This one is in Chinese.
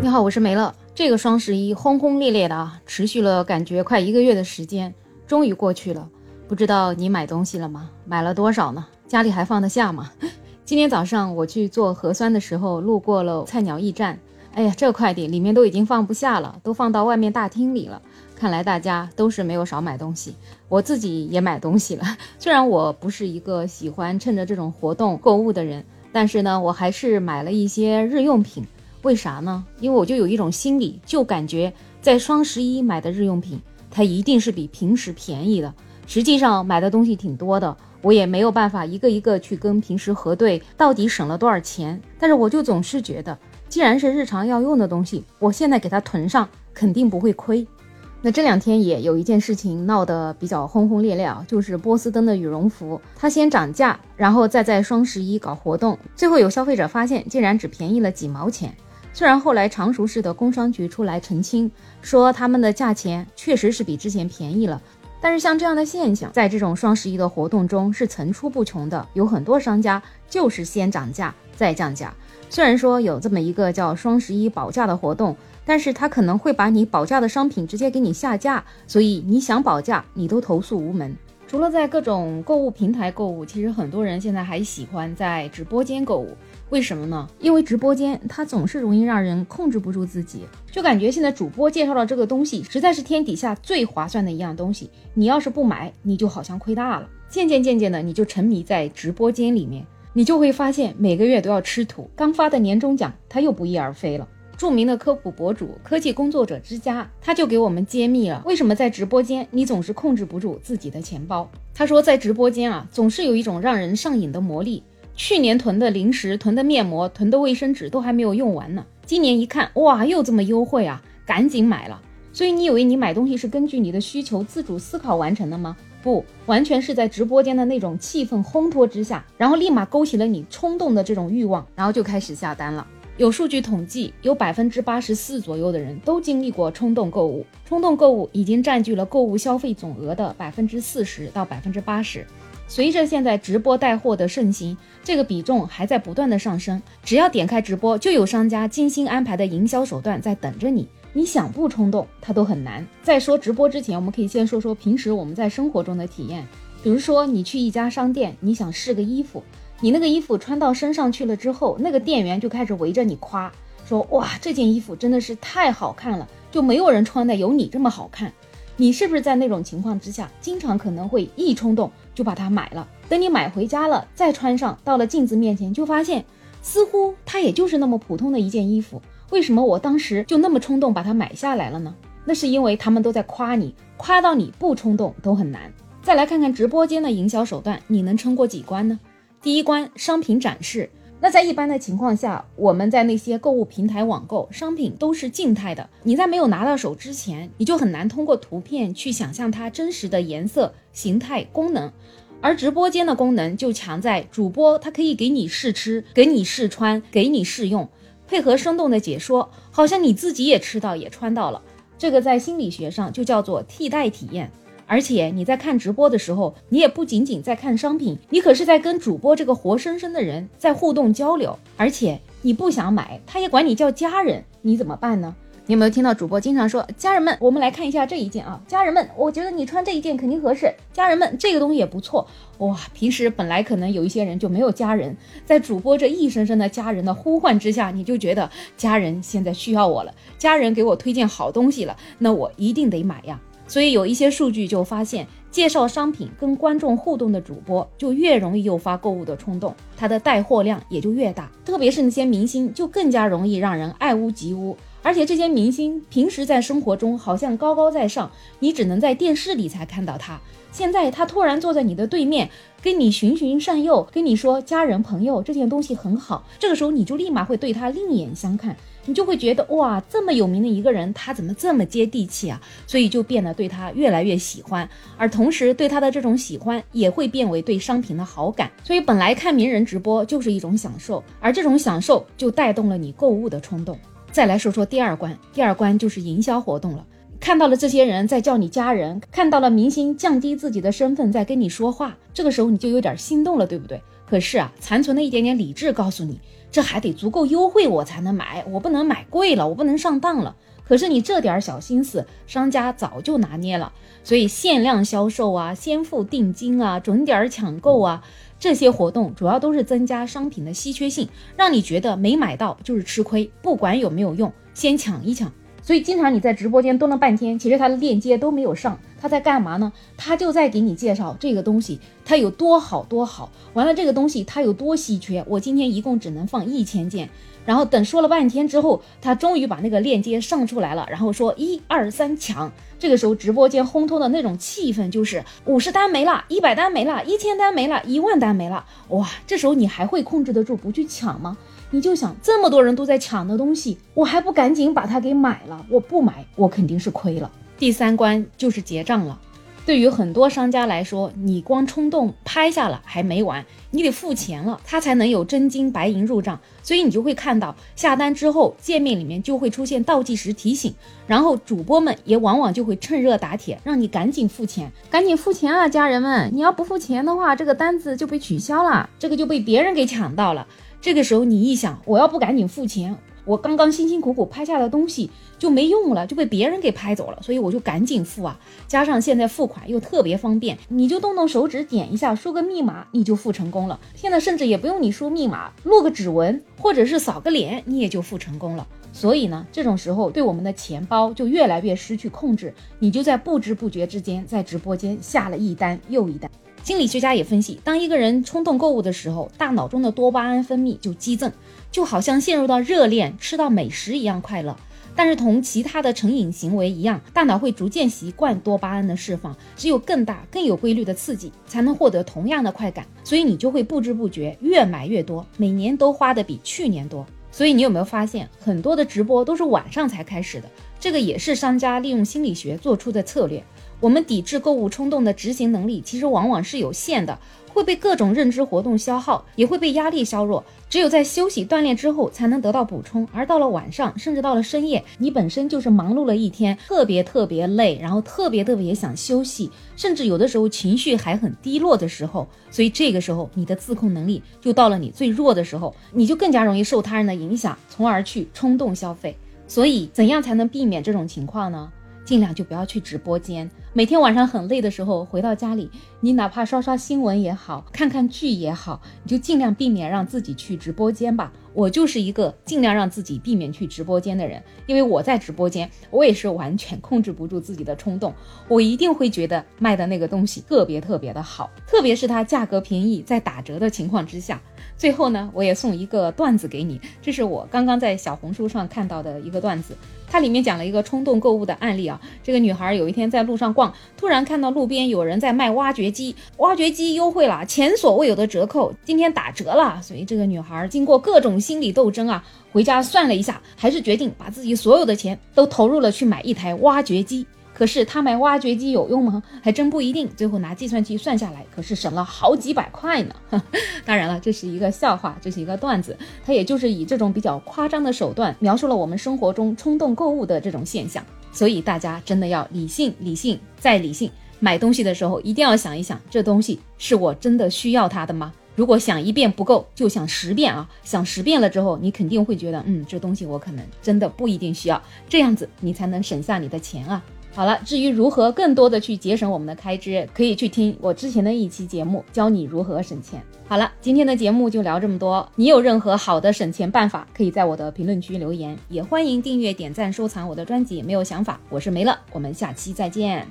你好，我是梅乐。这个双十一轰轰烈烈的啊，持续了感觉快一个月的时间，终于过去了。不知道你买东西了吗？买了多少呢？家里还放得下吗？今天早上我去做核酸的时候，路过了菜鸟驿站。哎呀，这快递里面都已经放不下了，都放到外面大厅里了。看来大家都是没有少买东西，我自己也买东西了。虽然我不是一个喜欢趁着这种活动购物的人，但是呢，我还是买了一些日用品。为啥呢？因为我就有一种心理，就感觉在双十一买的日用品，它一定是比平时便宜的。实际上买的东西挺多的，我也没有办法一个一个去跟平时核对到底省了多少钱。但是我就总是觉得，既然是日常要用的东西，我现在给它囤上，肯定不会亏。那这两天也有一件事情闹得比较轰轰烈烈啊，就是波司登的羽绒服，它先涨价，然后再在双十一搞活动，最后有消费者发现，竟然只便宜了几毛钱。虽然后来常熟市的工商局出来澄清，说他们的价钱确实是比之前便宜了，但是像这样的现象，在这种双十一的活动中是层出不穷的。有很多商家就是先涨价再降价。虽然说有这么一个叫双十一保价的活动，但是他可能会把你保价的商品直接给你下架，所以你想保价你都投诉无门。除了在各种购物平台购物，其实很多人现在还喜欢在直播间购物。为什么呢？因为直播间它总是容易让人控制不住自己，就感觉现在主播介绍的这个东西实在是天底下最划算的一样东西，你要是不买，你就好像亏大了。渐渐渐渐的，你就沉迷在直播间里面，你就会发现每个月都要吃土。刚发的年终奖，它又不翼而飞了。著名的科普博主科技工作者之家，他就给我们揭秘了为什么在直播间你总是控制不住自己的钱包。他说，在直播间啊，总是有一种让人上瘾的魔力。去年囤的零食、囤的面膜、囤的卫生纸都还没有用完呢，今年一看，哇，又这么优惠啊，赶紧买了。所以你以为你买东西是根据你的需求自主思考完成的吗？不，完全是在直播间的那种气氛烘托之下，然后立马勾起了你冲动的这种欲望，然后就开始下单了。有数据统计，有百分之八十四左右的人都经历过冲动购物，冲动购物已经占据了购物消费总额的百分之四十到百分之八十。随着现在直播带货的盛行，这个比重还在不断的上升。只要点开直播，就有商家精心安排的营销手段在等着你。你想不冲动，它都很难。在说直播之前，我们可以先说说平时我们在生活中的体验。比如说，你去一家商店，你想试个衣服，你那个衣服穿到身上去了之后，那个店员就开始围着你夸，说哇，这件衣服真的是太好看了，就没有人穿的有你这么好看。你是不是在那种情况之下，经常可能会一冲动就把它买了？等你买回家了，再穿上，到了镜子面前，就发现似乎它也就是那么普通的一件衣服。为什么我当时就那么冲动把它买下来了呢？那是因为他们都在夸你，夸到你不冲动都很难。再来看看直播间的营销手段，你能撑过几关呢？第一关，商品展示。那在一般的情况下，我们在那些购物平台网购商品都是静态的，你在没有拿到手之前，你就很难通过图片去想象它真实的颜色、形态、功能。而直播间的功能就强在主播他可以给你试吃、给你试穿、给你试用，配合生动的解说，好像你自己也吃到也穿到了。这个在心理学上就叫做替代体验。而且你在看直播的时候，你也不仅仅在看商品，你可是在跟主播这个活生生的人在互动交流。而且你不想买，他也管你叫家人，你怎么办呢？你有没有听到主播经常说：“家人们，我们来看一下这一件啊，家人们，我觉得你穿这一件肯定合适。家人们，这个东西也不错哇。”平时本来可能有一些人就没有家人，在主播这一声声的家人的呼唤之下，你就觉得家人现在需要我了，家人给我推荐好东西了，那我一定得买呀。所以有一些数据就发现，介绍商品跟观众互动的主播就越容易诱发购物的冲动，他的带货量也就越大。特别是那些明星，就更加容易让人爱屋及乌。而且这些明星平时在生活中好像高高在上，你只能在电视里才看到他。现在他突然坐在你的对面，跟你循循善诱，跟你说家人朋友这件东西很好，这个时候你就立马会对他另眼相看。你就会觉得哇，这么有名的一个人，他怎么这么接地气啊？所以就变得对他越来越喜欢，而同时对他的这种喜欢也会变为对商品的好感。所以本来看名人直播就是一种享受，而这种享受就带动了你购物的冲动。再来说说第二关，第二关就是营销活动了。看到了这些人在叫你家人，看到了明星降低自己的身份在跟你说话，这个时候你就有点心动了，对不对？可是啊，残存的一点点理智告诉你，这还得足够优惠我才能买，我不能买贵了，我不能上当了。可是你这点小心思，商家早就拿捏了。所以限量销售啊，先付定金啊，准点抢购啊，这些活动主要都是增加商品的稀缺性，让你觉得没买到就是吃亏，不管有没有用，先抢一抢。所以经常你在直播间蹲了半天，其实他的链接都没有上，他在干嘛呢？他就在给你介绍这个东西它有多好多好，完了这个东西它有多稀缺，我今天一共只能放一千件。然后等说了半天之后，他终于把那个链接上出来了，然后说一二三抢。这个时候直播间烘托的那种气氛就是五十单没了，一百单没了，一千单没了，一万单没了。哇，这时候你还会控制得住不去抢吗？你就想这么多人都在抢的东西，我还不赶紧把它给买了？我不买，我肯定是亏了。第三关就是结账了。对于很多商家来说，你光冲动拍下了还没完，你得付钱了，他才能有真金白银入账。所以你就会看到下单之后，界面里面就会出现倒计时提醒，然后主播们也往往就会趁热打铁，让你赶紧付钱，赶紧付钱啊，家人们！你要不付钱的话，这个单子就被取消了，这个就被别人给抢到了。这个时候你一想，我要不赶紧付钱。我刚刚辛辛苦苦拍下的东西就没用了，就被别人给拍走了，所以我就赶紧付啊！加上现在付款又特别方便，你就动动手指点一下，输个密码，你就付成功了。现在甚至也不用你输密码，录个指纹或者是扫个脸，你也就付成功了。所以呢，这种时候对我们的钱包就越来越失去控制，你就在不知不觉之间在直播间下了一单又一单。心理学家也分析，当一个人冲动购物的时候，大脑中的多巴胺分泌就激增，就好像陷入到热恋、吃到美食一样快乐。但是同其他的成瘾行为一样，大脑会逐渐习惯多巴胺的释放，只有更大、更有规律的刺激，才能获得同样的快感。所以你就会不知不觉越买越多，每年都花的比去年多。所以你有没有发现，很多的直播都是晚上才开始的？这个也是商家利用心理学做出的策略。我们抵制购物冲动的执行能力，其实往往是有限的，会被各种认知活动消耗，也会被压力削弱。只有在休息锻炼之后，才能得到补充。而到了晚上，甚至到了深夜，你本身就是忙碌了一天，特别特别累，然后特别特别想休息，甚至有的时候情绪还很低落的时候，所以这个时候你的自控能力就到了你最弱的时候，你就更加容易受他人的影响，从而去冲动消费。所以，怎样才能避免这种情况呢？尽量就不要去直播间。每天晚上很累的时候，回到家里，你哪怕刷刷新闻也好，看看剧也好，你就尽量避免让自己去直播间吧。我就是一个尽量让自己避免去直播间的人，因为我在直播间，我也是完全控制不住自己的冲动，我一定会觉得卖的那个东西特别特别的好，特别是它价格便宜，在打折的情况之下。最后呢，我也送一个段子给你，这是我刚刚在小红书上看到的一个段子，它里面讲了一个冲动购物的案例啊。这个女孩有一天在路上逛，突然看到路边有人在卖挖掘机，挖掘机优惠了，前所未有的折扣，今天打折了，所以这个女孩经过各种心理斗争啊，回家算了一下，还是决定把自己所有的钱都投入了去买一台挖掘机。可是他买挖掘机有用吗？还真不一定。最后拿计算器算下来，可是省了好几百块呢。当然了，这是一个笑话，这是一个段子。他也就是以这种比较夸张的手段，描述了我们生活中冲动购物的这种现象。所以大家真的要理性、理性再理性。买东西的时候一定要想一想，这东西是我真的需要它的吗？如果想一遍不够，就想十遍啊！想十遍了之后，你肯定会觉得，嗯，这东西我可能真的不一定需要。这样子你才能省下你的钱啊。好了，至于如何更多的去节省我们的开支，可以去听我之前的一期节目，教你如何省钱。好了，今天的节目就聊这么多。你有任何好的省钱办法，可以在我的评论区留言，也欢迎订阅、点赞、收藏我的专辑。没有想法，我是没了，我们下期再见。